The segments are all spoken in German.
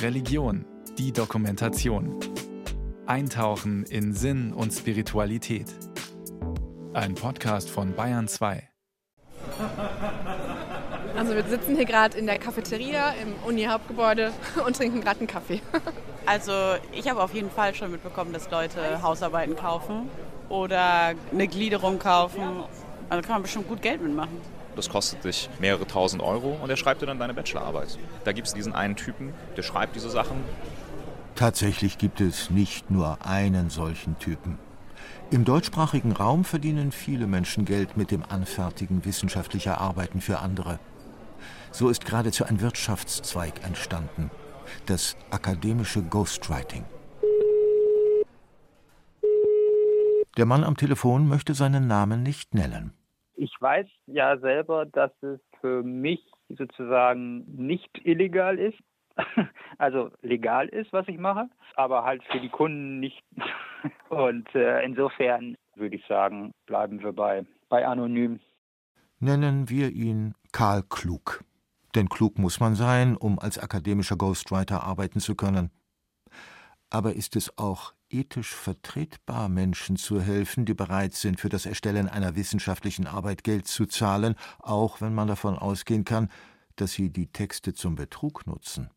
Religion, die Dokumentation. Eintauchen in Sinn und Spiritualität. Ein Podcast von Bayern 2. Also wir sitzen hier gerade in der Cafeteria im Uni-Hauptgebäude und trinken gerade einen Kaffee. Also ich habe auf jeden Fall schon mitbekommen, dass Leute Hausarbeiten kaufen oder eine Gliederung kaufen. Also kann man bestimmt gut Geld mitmachen. Das kostet dich mehrere tausend Euro und er schreibt dir dann deine Bachelorarbeit. Da gibt es diesen einen Typen, der schreibt diese Sachen. Tatsächlich gibt es nicht nur einen solchen Typen. Im deutschsprachigen Raum verdienen viele Menschen Geld mit dem Anfertigen wissenschaftlicher Arbeiten für andere. So ist geradezu ein Wirtschaftszweig entstanden, das akademische Ghostwriting. Der Mann am Telefon möchte seinen Namen nicht nennen. Ich weiß ja selber, dass es für mich sozusagen nicht illegal ist, also legal ist, was ich mache, aber halt für die Kunden nicht. Und äh, insofern würde ich sagen, bleiben wir bei, bei anonym. Nennen wir ihn Karl Klug. Denn klug muss man sein, um als akademischer Ghostwriter arbeiten zu können. Aber ist es auch ethisch vertretbar, Menschen zu helfen, die bereit sind, für das Erstellen einer wissenschaftlichen Arbeit Geld zu zahlen, auch wenn man davon ausgehen kann, dass sie die Texte zum Betrug nutzen?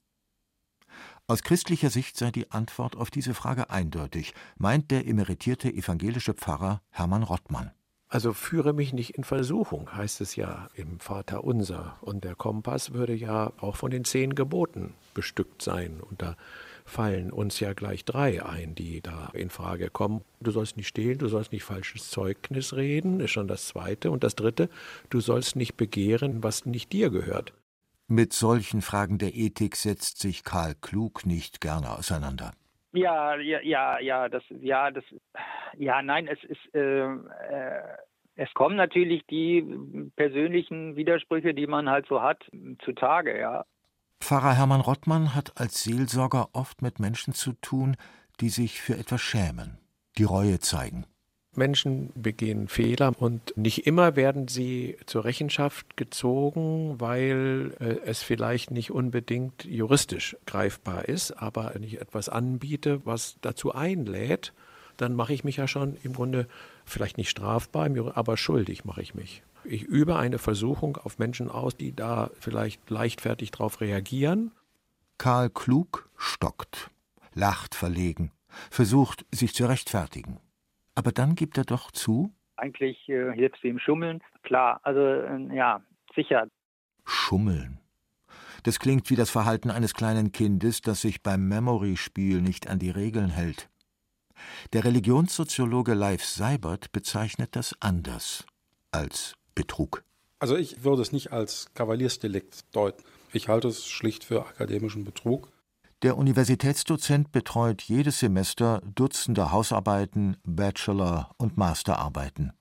Aus christlicher Sicht sei die Antwort auf diese Frage eindeutig, meint der emeritierte evangelische Pfarrer Hermann Rottmann. Also führe mich nicht in Versuchung, heißt es ja im Vater unser. Und der Kompass würde ja auch von den zehn Geboten bestückt sein. Und da fallen uns ja gleich drei ein, die da in Frage kommen. Du sollst nicht stehlen, du sollst nicht falsches Zeugnis reden, ist schon das zweite. Und das dritte, du sollst nicht begehren, was nicht dir gehört. Mit solchen Fragen der Ethik setzt sich Karl Klug nicht gerne auseinander. Ja, ja, ja, ja, das, ja, das, ja, nein, es ist, äh, äh, es kommen natürlich die persönlichen Widersprüche, die man halt so hat, zutage, ja. Pfarrer Hermann Rottmann hat als Seelsorger oft mit Menschen zu tun, die sich für etwas schämen, die Reue zeigen. Menschen begehen Fehler und nicht immer werden sie zur Rechenschaft gezogen, weil äh, es vielleicht nicht unbedingt juristisch greifbar ist. Aber wenn ich etwas anbiete, was dazu einlädt, dann mache ich mich ja schon im Grunde vielleicht nicht strafbar, aber schuldig mache ich mich. Ich übe eine Versuchung auf Menschen aus, die da vielleicht leichtfertig darauf reagieren. Karl Klug stockt, lacht verlegen, versucht sich zu rechtfertigen. Aber dann gibt er doch zu. Eigentlich äh, hilft sie ihm Schummeln. Klar, also äh, ja, sicher. Schummeln. Das klingt wie das Verhalten eines kleinen Kindes, das sich beim Memory-Spiel nicht an die Regeln hält. Der Religionssoziologe Leif Seibert bezeichnet das anders als Betrug. Also ich würde es nicht als Kavaliersdelikt deuten. Ich halte es schlicht für akademischen Betrug. Der Universitätsdozent betreut jedes Semester Dutzende Hausarbeiten, Bachelor- und Masterarbeiten.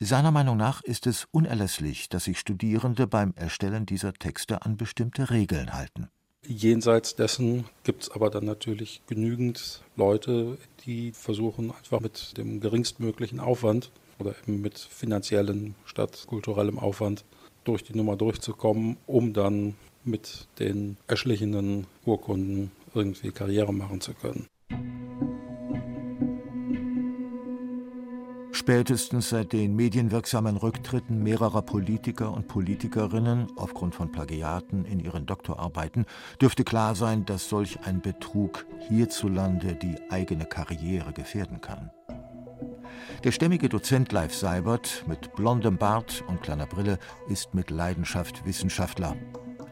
Seiner Meinung nach ist es unerlässlich, dass sich Studierende beim Erstellen dieser Texte an bestimmte Regeln halten. Jenseits dessen gibt es aber dann natürlich genügend Leute, die versuchen einfach mit dem geringstmöglichen Aufwand oder eben mit finanziellem statt kulturellem Aufwand durch die Nummer durchzukommen, um dann mit den erschlichenen Urkunden irgendwie Karriere machen zu können. Spätestens seit den medienwirksamen Rücktritten mehrerer Politiker und Politikerinnen aufgrund von Plagiaten in ihren Doktorarbeiten dürfte klar sein, dass solch ein Betrug hierzulande die eigene Karriere gefährden kann. Der stämmige Dozent Leif Seibert mit blondem Bart und kleiner Brille ist mit Leidenschaft Wissenschaftler.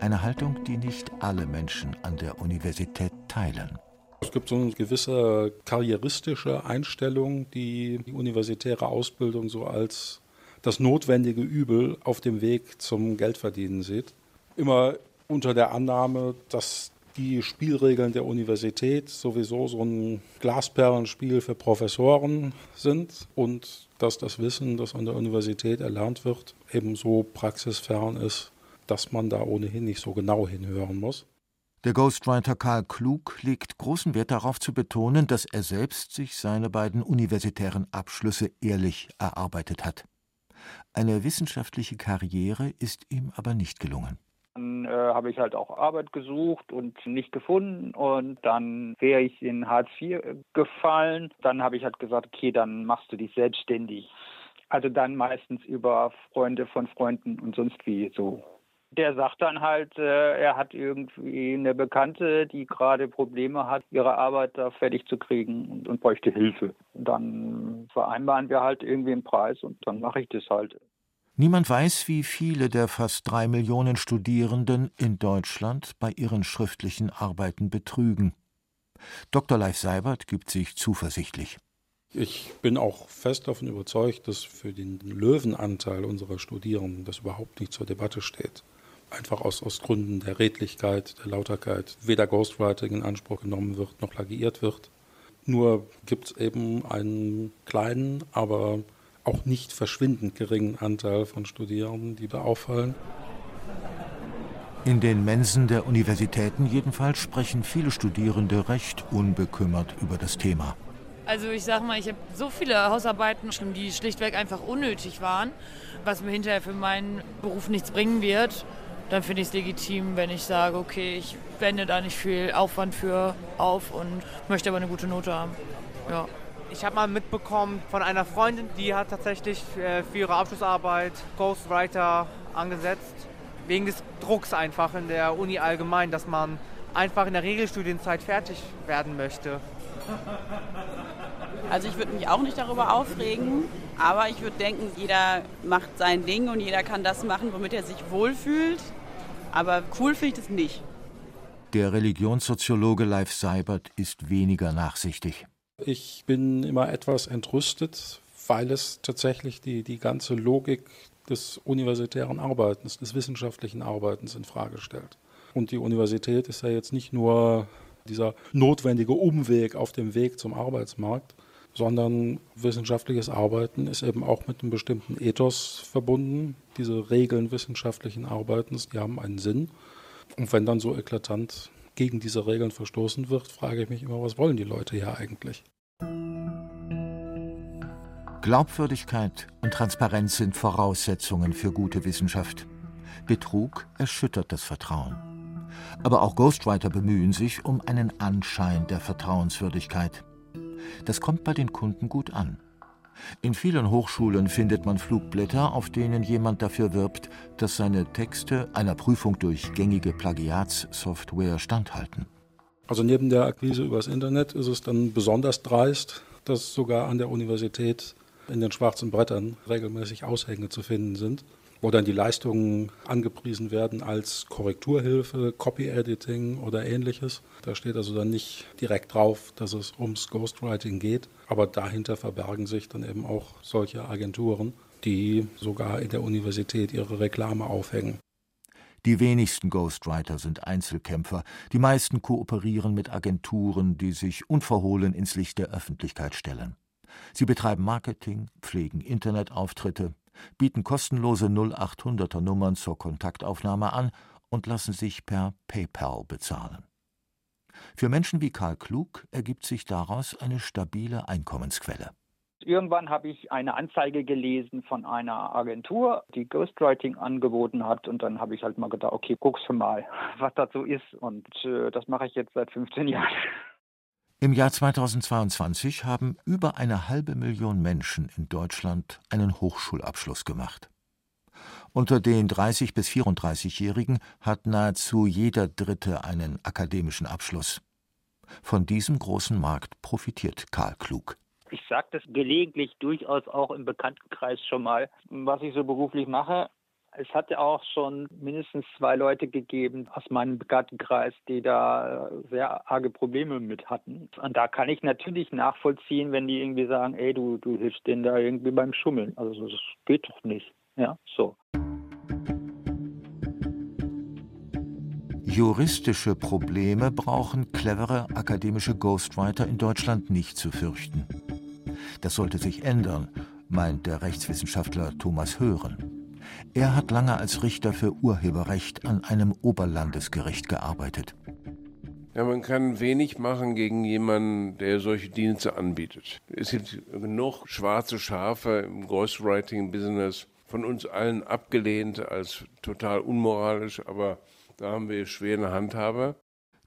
Eine Haltung, die nicht alle Menschen an der Universität teilen. Es gibt so eine gewisse karrieristische Einstellung, die die universitäre Ausbildung so als das notwendige Übel auf dem Weg zum Geldverdienen sieht. Immer unter der Annahme, dass die Spielregeln der Universität sowieso so ein Glasperlenspiel für Professoren sind und dass das Wissen, das an der Universität erlernt wird, ebenso praxisfern ist dass man da ohnehin nicht so genau hinhören muss. Der Ghostwriter Karl Klug legt großen Wert darauf zu betonen, dass er selbst sich seine beiden universitären Abschlüsse ehrlich erarbeitet hat. Eine wissenschaftliche Karriere ist ihm aber nicht gelungen. Dann äh, habe ich halt auch Arbeit gesucht und nicht gefunden und dann wäre ich in Hartz IV gefallen. Dann habe ich halt gesagt, okay, dann machst du dich selbstständig. Also dann meistens über Freunde von Freunden und sonst wie so. Der sagt dann halt, äh, er hat irgendwie eine Bekannte, die gerade Probleme hat, ihre Arbeit da fertig zu kriegen und, bräuchte Hilfe. Dann vereinbaren wir halt irgendwie einen Preis und dann mache ich das halt. Niemand weiß, wie viele der fast drei Millionen Studierenden in Deutschland bei ihren schriftlichen Arbeiten betrügen. Dr. Leif Seibert gibt sich zuversichtlich. Ich bin auch fest davon überzeugt, dass für den Löwenanteil unserer Studierenden das überhaupt nicht zur Debatte steht. Einfach aus, aus Gründen der Redlichkeit, der Lauterkeit, weder Ghostwriting in Anspruch genommen wird noch plagiiert wird. Nur gibt es eben einen kleinen, aber auch nicht verschwindend geringen Anteil von Studierenden, die da auffallen. In den Mensen der Universitäten jedenfalls sprechen viele Studierende recht unbekümmert über das Thema. Also ich sag mal, ich habe so viele Hausarbeiten geschrieben, die schlichtweg einfach unnötig waren, was mir hinterher für meinen Beruf nichts bringen wird. Dann finde ich es legitim, wenn ich sage, okay, ich wende da nicht viel Aufwand für auf und möchte aber eine gute Note haben. Ja. Ich habe mal mitbekommen von einer Freundin, die hat tatsächlich äh, für ihre Abschlussarbeit Ghostwriter angesetzt. Wegen des Drucks einfach in der Uni allgemein, dass man einfach in der Regelstudienzeit fertig werden möchte. Also ich würde mich auch nicht darüber aufregen, aber ich würde denken, jeder macht sein Ding und jeder kann das machen, womit er sich wohlfühlt. Aber cool finde ich das nicht. Der Religionssoziologe Leif Seibert ist weniger nachsichtig. Ich bin immer etwas entrüstet, weil es tatsächlich die, die ganze Logik des universitären Arbeitens, des wissenschaftlichen Arbeitens in Frage stellt. Und die Universität ist ja jetzt nicht nur dieser notwendige Umweg auf dem Weg zum Arbeitsmarkt, sondern wissenschaftliches Arbeiten ist eben auch mit einem bestimmten Ethos verbunden. Diese Regeln wissenschaftlichen Arbeitens, die haben einen Sinn. Und wenn dann so eklatant gegen diese Regeln verstoßen wird, frage ich mich immer, was wollen die Leute hier eigentlich? Glaubwürdigkeit und Transparenz sind Voraussetzungen für gute Wissenschaft. Betrug erschüttert das Vertrauen. Aber auch Ghostwriter bemühen sich um einen Anschein der Vertrauenswürdigkeit. Das kommt bei den Kunden gut an. In vielen Hochschulen findet man Flugblätter, auf denen jemand dafür wirbt, dass seine Texte einer Prüfung durch gängige Plagiatssoftware standhalten. Also neben der Akquise übers Internet ist es dann besonders dreist, dass sogar an der Universität in den schwarzen Brettern regelmäßig Aushänge zu finden sind, wo dann die Leistungen angepriesen werden als Korrekturhilfe, Copy-Editing oder ähnliches. Da steht also dann nicht direkt drauf, dass es ums Ghostwriting geht, aber dahinter verbergen sich dann eben auch solche Agenturen, die sogar in der Universität ihre Reklame aufhängen. Die wenigsten Ghostwriter sind Einzelkämpfer, die meisten kooperieren mit Agenturen, die sich unverhohlen ins Licht der Öffentlichkeit stellen. Sie betreiben Marketing, pflegen Internetauftritte, bieten kostenlose 0800er Nummern zur Kontaktaufnahme an und lassen sich per PayPal bezahlen. Für Menschen wie Karl Klug ergibt sich daraus eine stabile Einkommensquelle. Irgendwann habe ich eine Anzeige gelesen von einer Agentur, die Ghostwriting angeboten hat. Und dann habe ich halt mal gedacht, okay, guckst du mal, was so ist. Und äh, das mache ich jetzt seit 15 Jahren. Im Jahr 2022 haben über eine halbe Million Menschen in Deutschland einen Hochschulabschluss gemacht. Unter den 30 bis 34-Jährigen hat nahezu jeder Dritte einen akademischen Abschluss. Von diesem großen Markt profitiert Karl Klug. Ich sage das gelegentlich durchaus auch im Bekanntenkreis schon mal, was ich so beruflich mache. Es hat ja auch schon mindestens zwei Leute gegeben aus meinem Bekanntenkreis, die da sehr arge Probleme mit hatten. Und da kann ich natürlich nachvollziehen, wenn die irgendwie sagen, ey, du, du hilfst denen da irgendwie beim Schummeln. Also das geht doch nicht. Ja, so. Juristische Probleme brauchen clevere akademische Ghostwriter in Deutschland nicht zu fürchten. Das sollte sich ändern, meint der Rechtswissenschaftler Thomas Hören. Er hat lange als Richter für Urheberrecht an einem Oberlandesgericht gearbeitet. Ja, man kann wenig machen gegen jemanden, der solche Dienste anbietet. Es gibt genug schwarze Schafe im Ghostwriting-Business, von uns allen abgelehnt als total unmoralisch, aber da haben wir schwere Handhabe.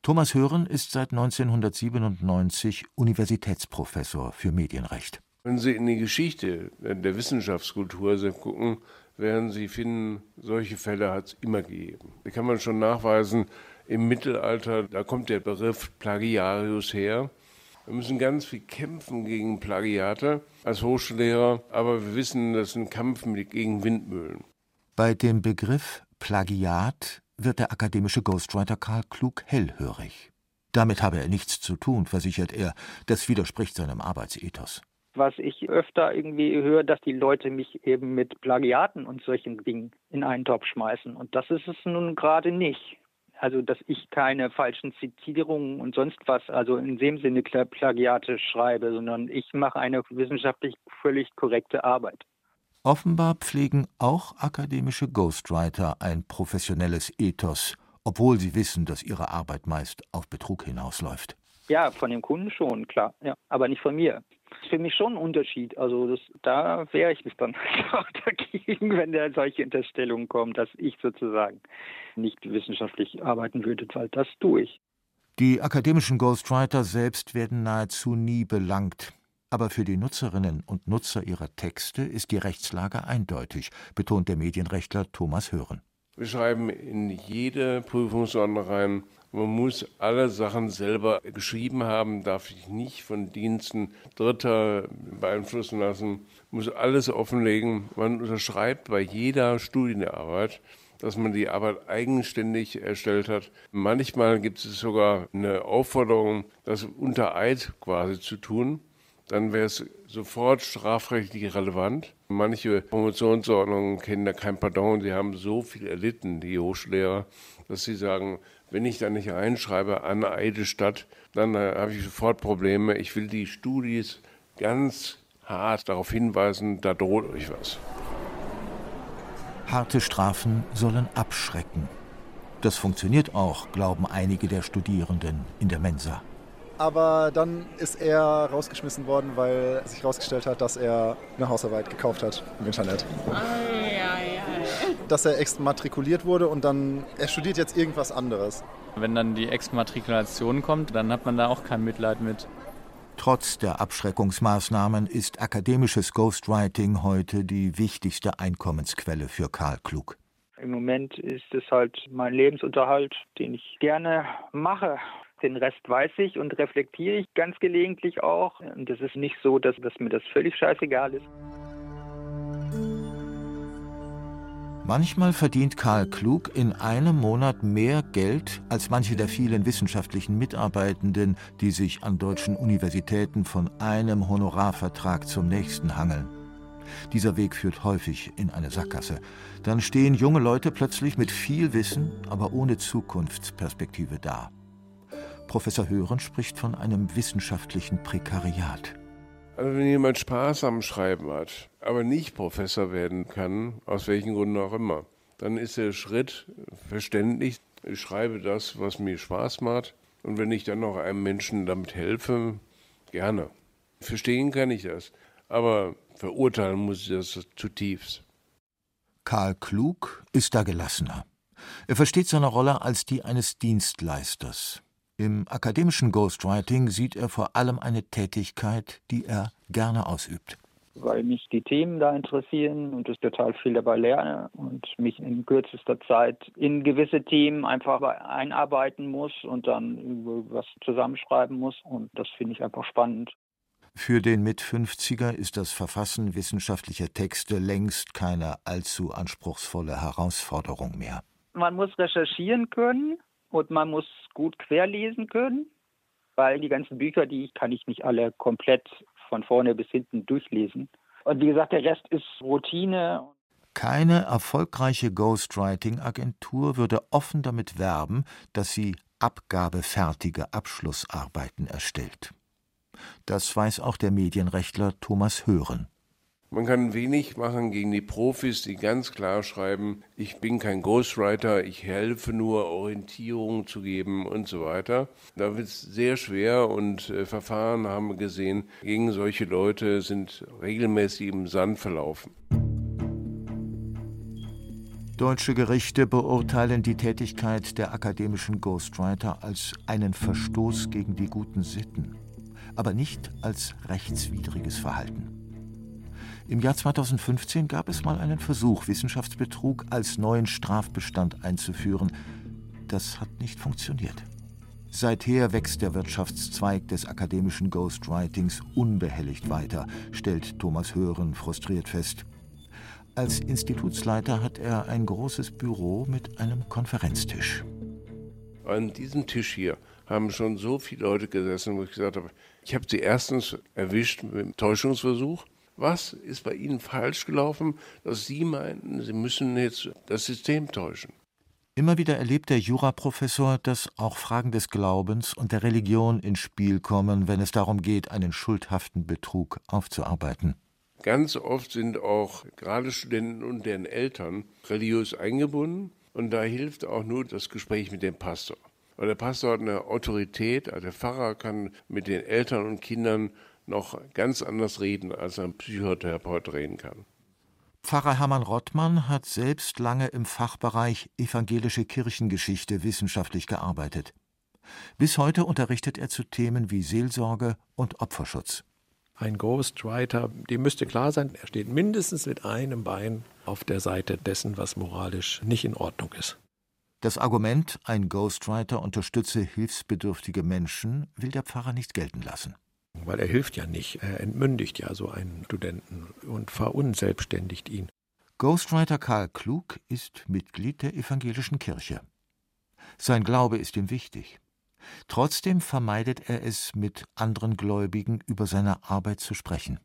Thomas Hören ist seit 1997 Universitätsprofessor für Medienrecht. Wenn Sie in die Geschichte der Wissenschaftskultur gucken, werden Sie finden, solche Fälle hat es immer gegeben. Die kann man schon nachweisen. Im Mittelalter, da kommt der Begriff Plagiarius her. Wir müssen ganz viel kämpfen gegen Plagiate als Hochschullehrer, aber wir wissen, das ist ein Kampf gegen Windmühlen. Bei dem Begriff Plagiat wird der akademische Ghostwriter Karl Klug hellhörig. Damit habe er nichts zu tun, versichert er. Das widerspricht seinem Arbeitsethos. Was ich öfter irgendwie höre, dass die Leute mich eben mit Plagiaten und solchen Dingen in einen Topf schmeißen. Und das ist es nun gerade nicht. Also, dass ich keine falschen Zitierungen und sonst was, also in dem Sinne Plagiate schreibe, sondern ich mache eine wissenschaftlich völlig korrekte Arbeit. Offenbar pflegen auch akademische Ghostwriter ein professionelles Ethos, obwohl sie wissen, dass ihre Arbeit meist auf Betrug hinausläuft. Ja, von dem Kunden schon, klar, ja, aber nicht von mir. Für mich schon ein Unterschied. Also das, da wehre ich mich dann auch dagegen, wenn da solche Unterstellungen kommen, dass ich sozusagen nicht wissenschaftlich arbeiten würde, weil das tue ich. Die akademischen Ghostwriter selbst werden nahezu nie belangt. Aber für die Nutzerinnen und Nutzer ihrer Texte ist die Rechtslage eindeutig, betont der Medienrechtler Thomas Hören. Wir schreiben in jede Prüfungsordnung rein, man muss alle Sachen selber geschrieben haben, darf sich nicht von Diensten Dritter beeinflussen lassen, muss alles offenlegen. Man unterschreibt bei jeder Studienarbeit, dass man die Arbeit eigenständig erstellt hat. Manchmal gibt es sogar eine Aufforderung, das unter Eid quasi zu tun dann wäre es sofort strafrechtlich relevant. Manche Promotionsordnungen kennen da kein Pardon. Sie haben so viel erlitten, die Hochschullehrer, dass sie sagen, wenn ich da nicht reinschreibe an Eide Stadt, dann äh, habe ich sofort Probleme. Ich will die Studis ganz hart darauf hinweisen, da droht euch was. Harte Strafen sollen abschrecken. Das funktioniert auch, glauben einige der Studierenden in der Mensa. Aber dann ist er rausgeschmissen worden, weil sich herausgestellt hat, dass er eine Hausarbeit gekauft hat im Internet. Ei, ei, ei. Dass er exmatrikuliert wurde und dann, er studiert jetzt irgendwas anderes. Wenn dann die Exmatrikulation kommt, dann hat man da auch kein Mitleid mit. Trotz der Abschreckungsmaßnahmen ist akademisches Ghostwriting heute die wichtigste Einkommensquelle für Karl Klug. Im Moment ist es halt mein Lebensunterhalt, den ich gerne mache. Den Rest weiß ich und reflektiere ich ganz gelegentlich auch. Und es ist nicht so, dass, dass mir das völlig scheißegal ist. Manchmal verdient Karl Klug in einem Monat mehr Geld als manche der vielen wissenschaftlichen Mitarbeitenden, die sich an deutschen Universitäten von einem Honorarvertrag zum nächsten hangeln. Dieser Weg führt häufig in eine Sackgasse. Dann stehen junge Leute plötzlich mit viel Wissen, aber ohne Zukunftsperspektive da. Professor Hören spricht von einem wissenschaftlichen Prekariat. Also wenn jemand Spaß am Schreiben hat, aber nicht Professor werden kann, aus welchen Gründen auch immer, dann ist der Schritt verständlich. Ich schreibe das, was mir Spaß macht. Und wenn ich dann noch einem Menschen damit helfe, gerne. Verstehen kann ich das. Aber verurteilen muss ich das zutiefst. Karl Klug ist da gelassener. Er versteht seine Rolle als die eines Dienstleisters. Im akademischen Ghostwriting sieht er vor allem eine Tätigkeit, die er gerne ausübt. Weil mich die Themen da interessieren und ich total viel dabei lerne und mich in kürzester Zeit in gewisse Themen einfach einarbeiten muss und dann was zusammenschreiben muss. Und das finde ich einfach spannend. Für den Mit-50er ist das Verfassen wissenschaftlicher Texte längst keine allzu anspruchsvolle Herausforderung mehr. Man muss recherchieren können, und man muss gut querlesen können, weil die ganzen Bücher, die kann ich nicht alle komplett von vorne bis hinten durchlesen. Und wie gesagt, der Rest ist Routine. Keine erfolgreiche Ghostwriting-Agentur würde offen damit werben, dass sie abgabefertige Abschlussarbeiten erstellt. Das weiß auch der Medienrechtler Thomas Hören. Man kann wenig machen gegen die Profis, die ganz klar schreiben, ich bin kein Ghostwriter, ich helfe nur, Orientierung zu geben und so weiter. Da wird es sehr schwer und äh, Verfahren haben wir gesehen, gegen solche Leute sind regelmäßig im Sand verlaufen. Deutsche Gerichte beurteilen die Tätigkeit der akademischen Ghostwriter als einen Verstoß gegen die guten Sitten, aber nicht als rechtswidriges Verhalten. Im Jahr 2015 gab es mal einen Versuch, Wissenschaftsbetrug als neuen Strafbestand einzuführen. Das hat nicht funktioniert. Seither wächst der Wirtschaftszweig des akademischen Ghostwritings unbehelligt weiter, stellt Thomas Hören frustriert fest. Als Institutsleiter hat er ein großes Büro mit einem Konferenztisch. An diesem Tisch hier haben schon so viele Leute gesessen, wo ich gesagt habe, ich habe sie erstens erwischt mit dem Täuschungsversuch. Was ist bei Ihnen falsch gelaufen, dass Sie meinten, Sie müssen jetzt das System täuschen? Immer wieder erlebt der Juraprofessor, dass auch Fragen des Glaubens und der Religion ins Spiel kommen, wenn es darum geht, einen schuldhaften Betrug aufzuarbeiten. Ganz oft sind auch gerade Studenten und deren Eltern religiös eingebunden und da hilft auch nur das Gespräch mit dem Pastor. Weil der Pastor hat eine Autorität, also der Pfarrer kann mit den Eltern und Kindern noch ganz anders reden, als ein Psychotherapeut reden kann. Pfarrer Hermann Rottmann hat selbst lange im Fachbereich evangelische Kirchengeschichte wissenschaftlich gearbeitet. Bis heute unterrichtet er zu Themen wie Seelsorge und Opferschutz. Ein Ghostwriter, dem müsste klar sein, er steht mindestens mit einem Bein auf der Seite dessen, was moralisch nicht in Ordnung ist. Das Argument, ein Ghostwriter unterstütze hilfsbedürftige Menschen, will der Pfarrer nicht gelten lassen. Weil er hilft ja nicht, er entmündigt ja so einen Studenten und verunselbstständigt ihn. Ghostwriter Karl Klug ist Mitglied der evangelischen Kirche. Sein Glaube ist ihm wichtig. Trotzdem vermeidet er es, mit anderen Gläubigen über seine Arbeit zu sprechen.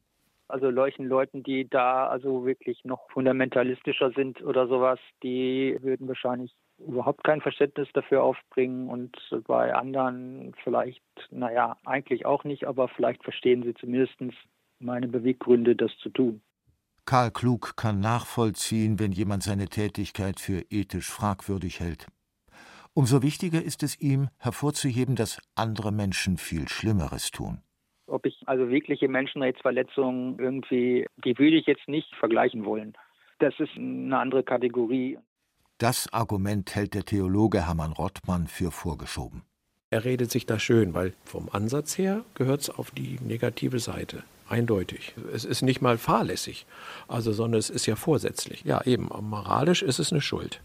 Also solchen Leuten, die da also wirklich noch fundamentalistischer sind oder sowas, die würden wahrscheinlich überhaupt kein Verständnis dafür aufbringen und bei anderen vielleicht, naja, eigentlich auch nicht, aber vielleicht verstehen sie zumindest meine Beweggründe, das zu tun. Karl Klug kann nachvollziehen, wenn jemand seine Tätigkeit für ethisch fragwürdig hält. Umso wichtiger ist es ihm, hervorzuheben, dass andere Menschen viel Schlimmeres tun. Ob ich also wirkliche Menschenrechtsverletzungen irgendwie, die würde ich jetzt nicht vergleichen wollen. Das ist eine andere Kategorie. Das Argument hält der Theologe Hermann Rottmann für vorgeschoben. Er redet sich da schön, weil vom Ansatz her gehört es auf die negative Seite. Eindeutig. Es ist nicht mal fahrlässig, also, sondern es ist ja vorsätzlich. Ja, eben, moralisch ist es eine Schuld.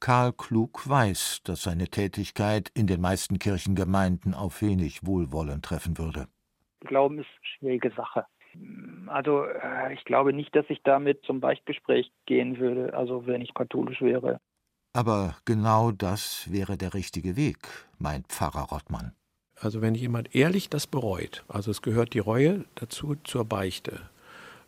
Karl Klug weiß, dass seine Tätigkeit in den meisten Kirchengemeinden auf wenig Wohlwollen treffen würde. Glauben ist eine schwierige Sache. Also äh, ich glaube nicht, dass ich damit zum Beichtgespräch gehen würde, also wenn ich katholisch wäre. Aber genau das wäre der richtige Weg, meint Pfarrer Rottmann. Also wenn jemand ehrlich das bereut, also es gehört die Reue dazu zur Beichte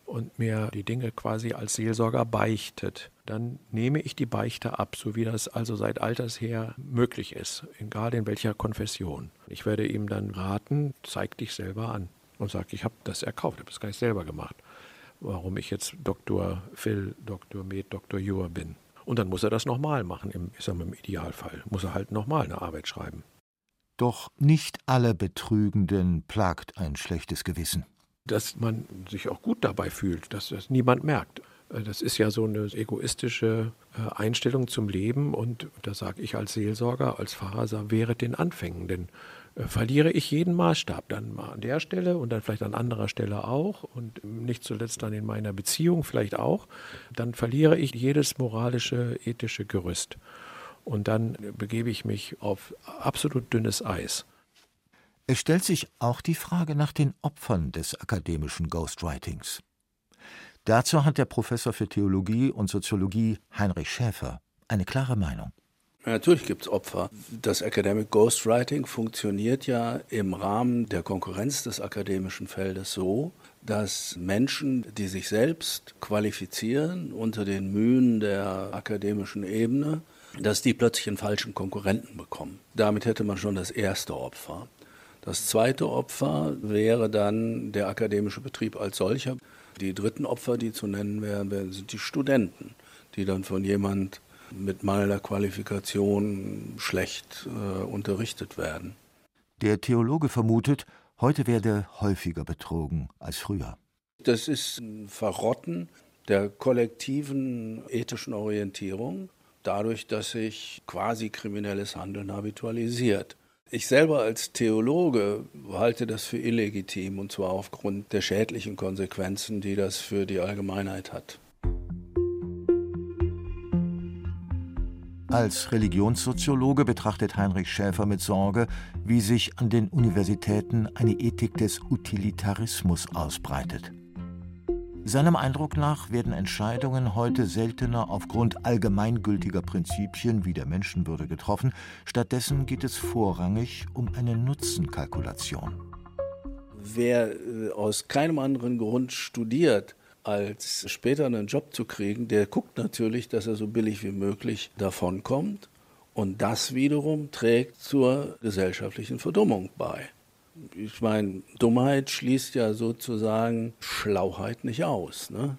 und mir die Dinge quasi als Seelsorger beichtet, dann nehme ich die Beichte ab, so wie das also seit alters her möglich ist, egal in welcher Konfession. Ich werde ihm dann raten, zeig dich selber an und sage, ich habe das erkauft, habe das gar nicht selber gemacht. Warum ich jetzt Dr. Phil, Dr. Med, Dr. Jur bin. Und dann muss er das nochmal machen, im, ich sag mal, im Idealfall. Muss er halt nochmal eine Arbeit schreiben. Doch nicht alle Betrügenden plagt ein schlechtes Gewissen. Dass man sich auch gut dabei fühlt, dass das niemand merkt. Äh, das ist ja so eine egoistische äh, Einstellung zum Leben und da sage ich als Seelsorger, als Pfarrer, wäre den Anfängen, denn verliere ich jeden Maßstab dann mal an der Stelle und dann vielleicht an anderer Stelle auch und nicht zuletzt dann in meiner Beziehung vielleicht auch, dann verliere ich jedes moralische, ethische Gerüst. Und dann begebe ich mich auf absolut dünnes Eis. Es stellt sich auch die Frage nach den Opfern des akademischen Ghostwritings. Dazu hat der Professor für Theologie und Soziologie Heinrich Schäfer eine klare Meinung. Natürlich gibt es Opfer. Das Academic Ghostwriting funktioniert ja im Rahmen der Konkurrenz des akademischen Feldes so, dass Menschen, die sich selbst qualifizieren unter den Mühen der akademischen Ebene, dass die plötzlich einen falschen Konkurrenten bekommen. Damit hätte man schon das erste Opfer. Das zweite Opfer wäre dann der akademische Betrieb als solcher. Die dritten Opfer, die zu nennen wären, sind die Studenten, die dann von jemand mit mangelnder Qualifikation schlecht äh, unterrichtet werden. Der Theologe vermutet, heute werde häufiger betrogen als früher. Das ist ein Verrotten der kollektiven ethischen Orientierung, dadurch, dass sich quasi kriminelles Handeln habitualisiert. Ich selber als Theologe halte das für illegitim, und zwar aufgrund der schädlichen Konsequenzen, die das für die Allgemeinheit hat. Als Religionssoziologe betrachtet Heinrich Schäfer mit Sorge, wie sich an den Universitäten eine Ethik des Utilitarismus ausbreitet. Seinem Eindruck nach werden Entscheidungen heute seltener aufgrund allgemeingültiger Prinzipien wie der Menschenwürde getroffen, stattdessen geht es vorrangig um eine Nutzenkalkulation. Wer äh, aus keinem anderen Grund studiert, als später einen Job zu kriegen, der guckt natürlich, dass er so billig wie möglich davonkommt. Und das wiederum trägt zur gesellschaftlichen Verdummung bei ich meine, Dummheit schließt ja sozusagen Schlauheit nicht aus. Ne?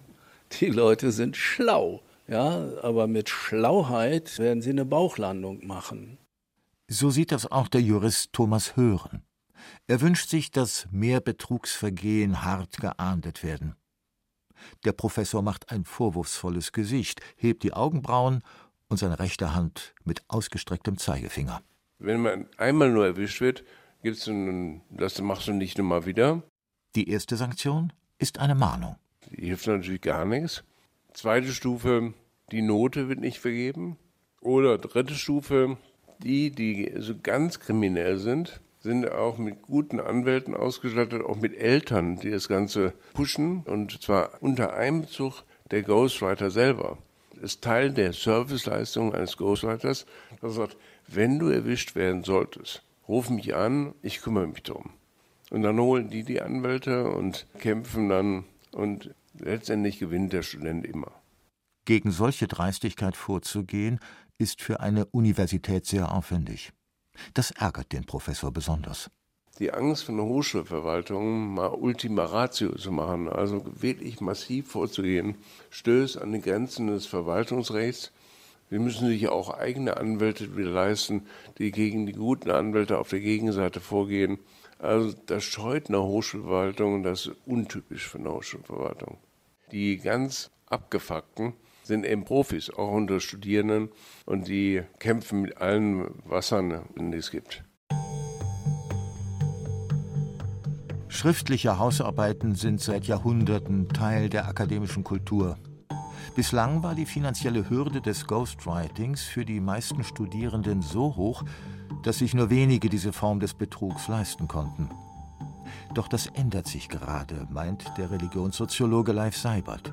Die Leute sind schlau, ja, aber mit Schlauheit werden sie eine Bauchlandung machen. So sieht das auch der Jurist Thomas Hören. Er wünscht sich, dass mehr Betrugsvergehen hart geahndet werden. Der Professor macht ein vorwurfsvolles Gesicht, hebt die Augenbrauen und seine rechte Hand mit ausgestrecktem Zeigefinger. Wenn man einmal nur erwischt wird, gibt's einen, das machst du nicht immer wieder. Die erste Sanktion ist eine Mahnung. Die hilft natürlich gar nichts. Zweite Stufe, die Note wird nicht vergeben. Oder dritte Stufe, die, die so ganz kriminell sind, sind auch mit guten Anwälten ausgestattet, auch mit Eltern, die das Ganze pushen. Und zwar unter Einbezug der Ghostwriter selber. Das ist Teil der Serviceleistung eines Ghostwriters, dass er sagt, wenn du erwischt werden solltest, ruf mich an, ich kümmere mich drum. Und dann holen die die Anwälte und kämpfen dann und letztendlich gewinnt der Student immer. Gegen solche Dreistigkeit vorzugehen, ist für eine Universität sehr aufwendig. Das ärgert den Professor besonders. Die Angst von der Hochschulverwaltung, mal Ultima Ratio zu machen, also wirklich massiv vorzugehen, stößt an die Grenzen des Verwaltungsrechts Sie müssen sich auch eigene Anwälte wieder leisten, die gegen die guten Anwälte auf der Gegenseite vorgehen. Also das scheut eine Hochschulverwaltung und das ist untypisch für eine Hochschulverwaltung. Die ganz abgefuckten sind eben Profis, auch unter Studierenden, und die kämpfen mit allen Wassern, die es gibt. Schriftliche Hausarbeiten sind seit Jahrhunderten Teil der akademischen Kultur. Bislang war die finanzielle Hürde des Ghostwritings für die meisten Studierenden so hoch, dass sich nur wenige diese Form des Betrugs leisten konnten. Doch das ändert sich gerade, meint der Religionssoziologe Leif Seibert.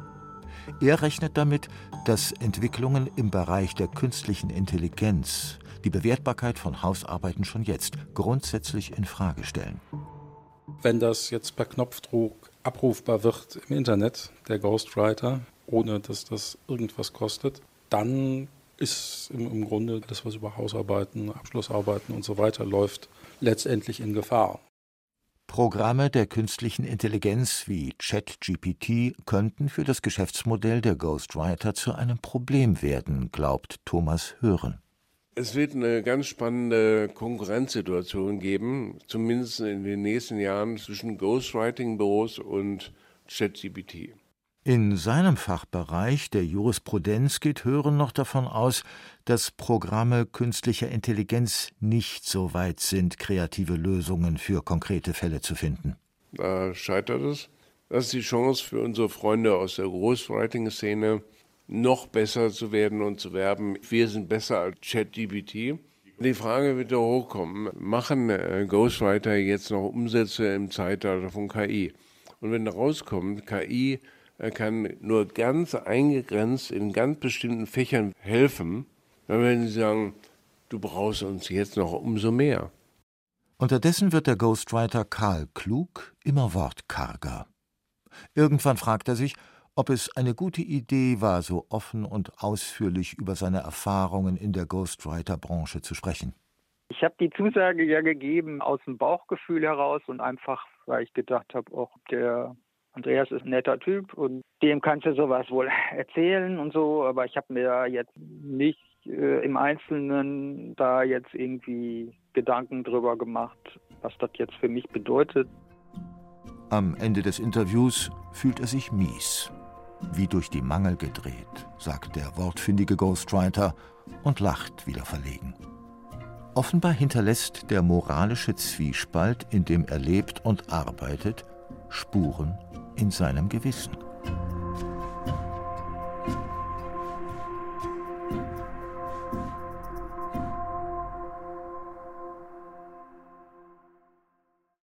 Er rechnet damit, dass Entwicklungen im Bereich der künstlichen Intelligenz die Bewertbarkeit von Hausarbeiten schon jetzt grundsätzlich in Frage stellen. Wenn das jetzt per Knopfdruck abrufbar wird im Internet, der Ghostwriter, ohne dass das irgendwas kostet, dann ist im, Grunde das, was über Hausarbeiten, Abschlussarbeiten und so weiter läuft, letztendlich in Gefahr. Programme der künstlichen Intelligenz wie ChatGPT könnten für das Geschäftsmodell der Ghostwriter zu einem Problem werden, glaubt Thomas Hören. Es wird eine ganz spannende Konkurrenzsituation geben, zumindest in den nächsten Jahren zwischen Ghostwriting-Büros und ChatGPT. In seinem Fachbereich der Jurisprudenz geht Hören noch davon aus, dass Programme künstlicher Intelligenz nicht so weit sind, kreative Lösungen für konkrete Fälle zu finden. Da scheitert es. Das ist die Chance für unsere Freunde aus der Ghostwriting-Szene, noch besser zu werden und zu werben. Wir sind besser als ChatGPT. Die Frage wird da hochkommen, machen äh, Ghostwriter jetzt noch Umsätze im Zeitalter von KI? Und wenn rauskommt, KI er kann nur ganz eingegrenzt in ganz bestimmten Fächern helfen. Dann werden sie sagen, du brauchst uns jetzt noch umso mehr. Unterdessen wird der Ghostwriter Karl Klug immer wortkarger. Irgendwann fragt er sich, ob es eine gute Idee war, so offen und ausführlich über seine Erfahrungen in der Ghostwriter-Branche zu sprechen. Ich habe die Zusage ja gegeben aus dem Bauchgefühl heraus und einfach, weil ich gedacht habe, auch der Andreas ist ein netter Typ und dem kannst du sowas wohl erzählen und so, aber ich habe mir jetzt nicht äh, im Einzelnen da jetzt irgendwie Gedanken drüber gemacht, was das jetzt für mich bedeutet. Am Ende des Interviews fühlt er sich mies. wie durch die Mangel gedreht, sagt der wortfindige Ghostwriter und lacht wieder verlegen. Offenbar hinterlässt der moralische Zwiespalt, in dem er lebt und arbeitet, Spuren in seinem Gewissen.